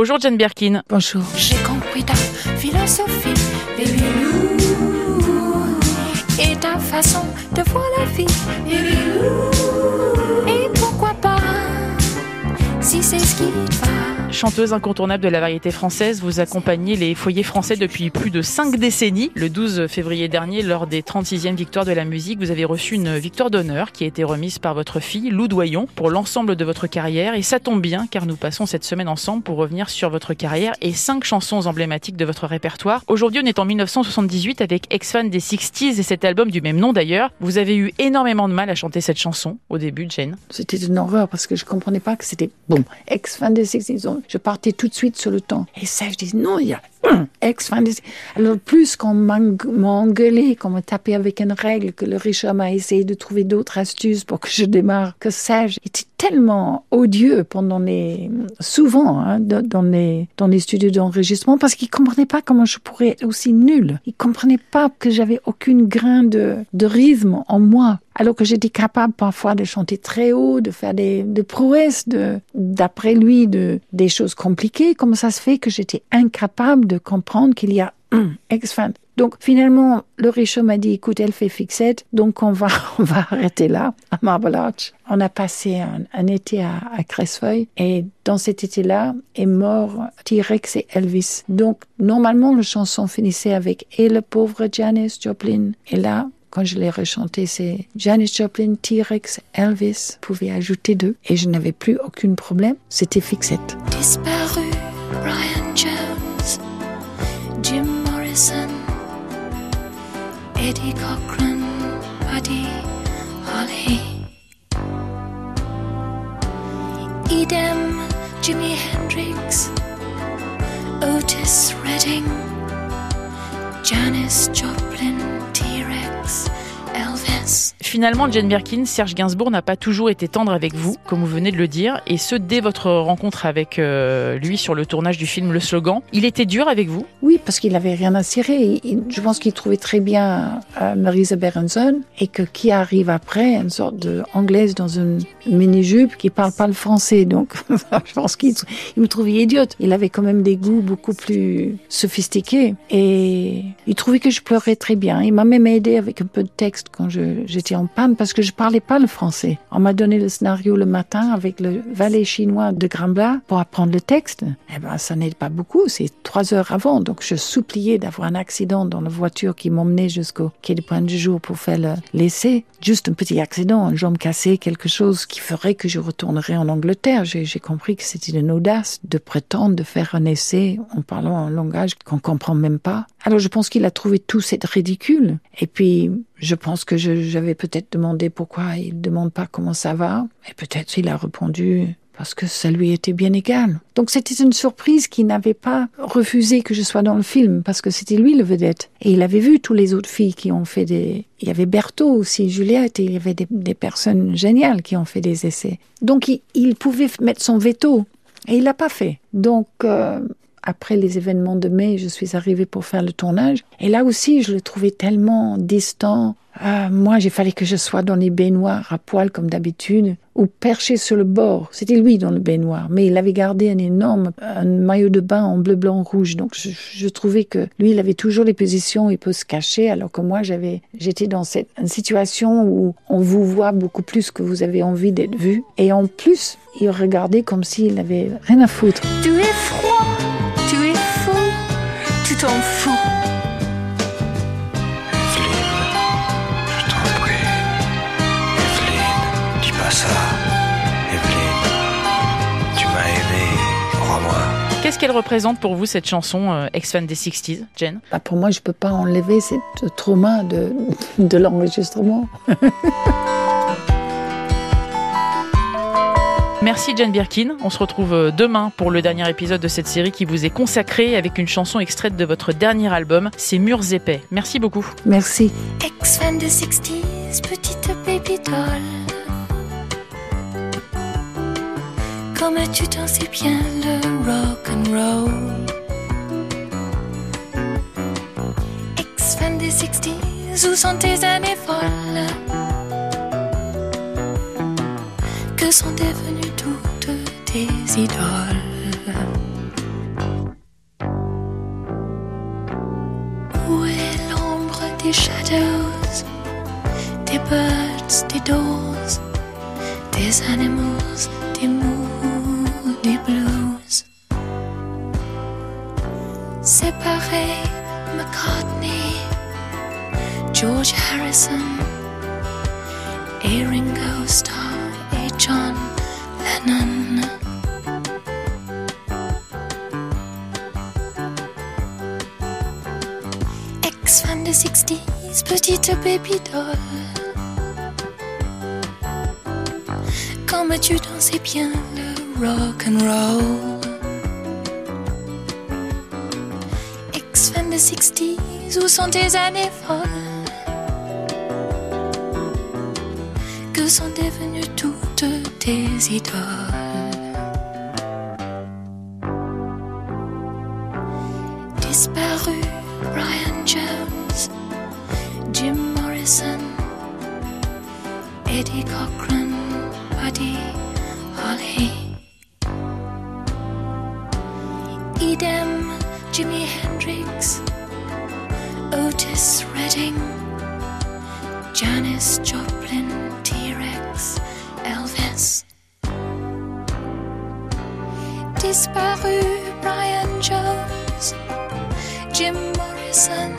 Bonjour Jane Birkin. Bonjour. J'ai compris ta philosophie, baby Lou, et ta façon de voir la vie, baby Lou. Et pourquoi pas, si c'est ce qui te va. Chanteuse incontournable de la variété française, vous accompagnez les foyers français depuis plus de 5 décennies. Le 12 février dernier, lors des 36e victoires de la musique, vous avez reçu une victoire d'honneur qui a été remise par votre fille, Lou Doyon, pour l'ensemble de votre carrière. Et ça tombe bien, car nous passons cette semaine ensemble pour revenir sur votre carrière et 5 chansons emblématiques de votre répertoire. Aujourd'hui, on est en 1978 avec Ex-Fan des 60s et cet album du même nom d'ailleurs. Vous avez eu énormément de mal à chanter cette chanson au début, Jane. C'était une horreur parce que je comprenais pas que c'était bon. Ex-fan des 60s. Je partais tout de suite sur le temps. Et ça, je disais non, il y a des Alors plus qu'on m'a engueulé, qu'on m'a tapé avec une règle, que le Richard m'a essayé de trouver d'autres astuces pour que je démarre, que ça, était tellement odieux pendant les, souvent, hein, dans les, dans les studios d'enregistrement parce qu'il comprenait pas comment je pourrais être aussi nul. Il comprenait pas que j'avais aucune grain de, de rythme en moi alors que j'étais capable parfois de chanter très haut, de faire des, prouesses, d'après lui, de, des choses compliquées. Comment ça se fait que j'étais incapable de comprendre qu'il y a un ex-fan? Donc finalement, le riche m'a dit, écoute, elle fait fixette, donc on va, on va arrêter là, à Marble Arch. On a passé un, été à, à Cressefeuille et dans cet été-là est mort T-Rex et Elvis. Donc normalement, la chanson finissait avec Et le pauvre Janis Joplin. Et là, quand je l'ai rechanté, c'est Janis Joplin, T-Rex, Elvis. Pouvait ajouter deux et je n'avais plus aucun problème. C'était fixette. Disparu, Brian Jones, Jim Morrison, Eddie Cochran, Buddy Holly, Edem, Jimi Hendrix, Otis Redding, Janis Joplin, Finalement, Jane Birkin, Serge Gainsbourg n'a pas toujours été tendre avec vous, comme vous venez de le dire, et ce dès votre rencontre avec euh, lui sur le tournage du film Le Slogan. Il était dur avec vous? Oui, parce qu'il n'avait rien à cirer. Je pense qu'il trouvait très bien euh, Marisa Berenson et que qui arrive après, une sorte de anglaise dans une mini-jupe qui parle pas le français. Donc, je pense qu'il il me trouvait idiote. Il avait quand même des goûts beaucoup plus sophistiqués et il trouvait que je pleurais très bien. Il m'a même aidé avec un peu de texte quand je- j'étais en panne parce que je parlais pas le français. On m'a donné le scénario le matin avec le valet chinois de Grambla pour apprendre le texte. Eh ben, ça n'aide pas beaucoup. C'est trois heures avant. Donc, je suppliais d'avoir un accident dans la voiture qui m'emmenait jusqu'au quai du Point du Jour pour faire le- l'essai. Juste un petit accident, une jambe cassée, quelque chose qui ferait que je retournerais en Angleterre. J'ai compris que c'était une audace de prétendre de faire un essai en parlant un langage qu'on comprend même pas. Alors, je pense qu'il a trouvé tout cette ridicule. Et puis, je pense que j'avais peut-être demandé pourquoi il ne demande pas comment ça va. Et peut-être il a répondu parce que ça lui était bien égal. Donc c'était une surprise qu'il n'avait pas refusé que je sois dans le film parce que c'était lui le vedette. Et il avait vu tous les autres filles qui ont fait des... Il y avait Berthaud aussi, Juliette, et il y avait des, personnes géniales qui ont fait des essais. Donc il, il pouvait mettre son veto. Et il l'a pas fait. Donc, euh, après les événements de mai, je suis arrivée pour faire le tournage. Et là aussi, je le trouvais tellement distant. Euh, moi, j'ai fallu que je sois dans les baignoires à poil comme d'habitude ou perché sur le bord. C'était lui dans le baignoire, mais il avait gardé un énorme un maillot de bain en bleu, blanc, rouge. Donc, je, trouvais que lui, il avait toujours les positions, il peut se cacher, alors que moi, j'avais, j'étais dans cette situation où on vous voit beaucoup plus que vous avez envie d'être vu. Et en plus, il regardait comme s'il avait rien à foutre. Tu es froid, t'en fous. Evelyne, je t'en prie. Evelyne, dis pas ça. Evelyne, tu m'as aimé, crois-moi. Qu'est-ce qu'elle représente pour vous, cette chanson euh, ex-fan des 60s, Jane? Bah, pour moi, je peux pas enlever ce trauma de, de l'enregistrement. Merci Jane Birkin. On se retrouve euh, demain pour le dernier épisode de cette série qui vous est consacrée avec une chanson extraite de votre dernier album, C'est Murs épais. Merci beaucoup. Merci. Ex-fan des 60s, petite baby doll. Comme tu dansais bien le rock and roll. Ex-fan des 60s, où sont tes années folles? que sont devenues toutes tes idoles. Où est l'ombre des shadows, des birds, des doors, des animals, des mots, des blues? Séparés, McCartney, George Harrison et Ringo Starr. John Lennon. Ex-fan des 60s, petite baby doll. Comme tu dansais bien le rock and roll? Ex-fan des 60s, où sont tes années folles? Que sont devenues tes idoles? Disparu Brian Jones, Jim Morrison, Eddie Cochran, Buddy Holly. Idem, Jimi Hendrix, Otis Redding, Janis Joplin, Disparu Brian Jones, Jim Morrison,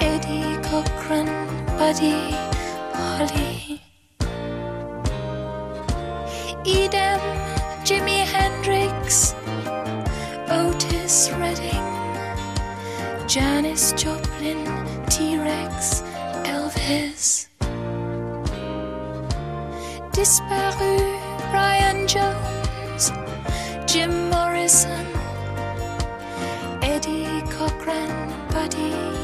Eddie Cochran, Buddy Holly. Idem, Jimi Hendrix, Otis Redding, Janis Joplin, T Rex, Elvis. Disparu Brian Jones, Jim Morrison, Eddie Cochran, Buddy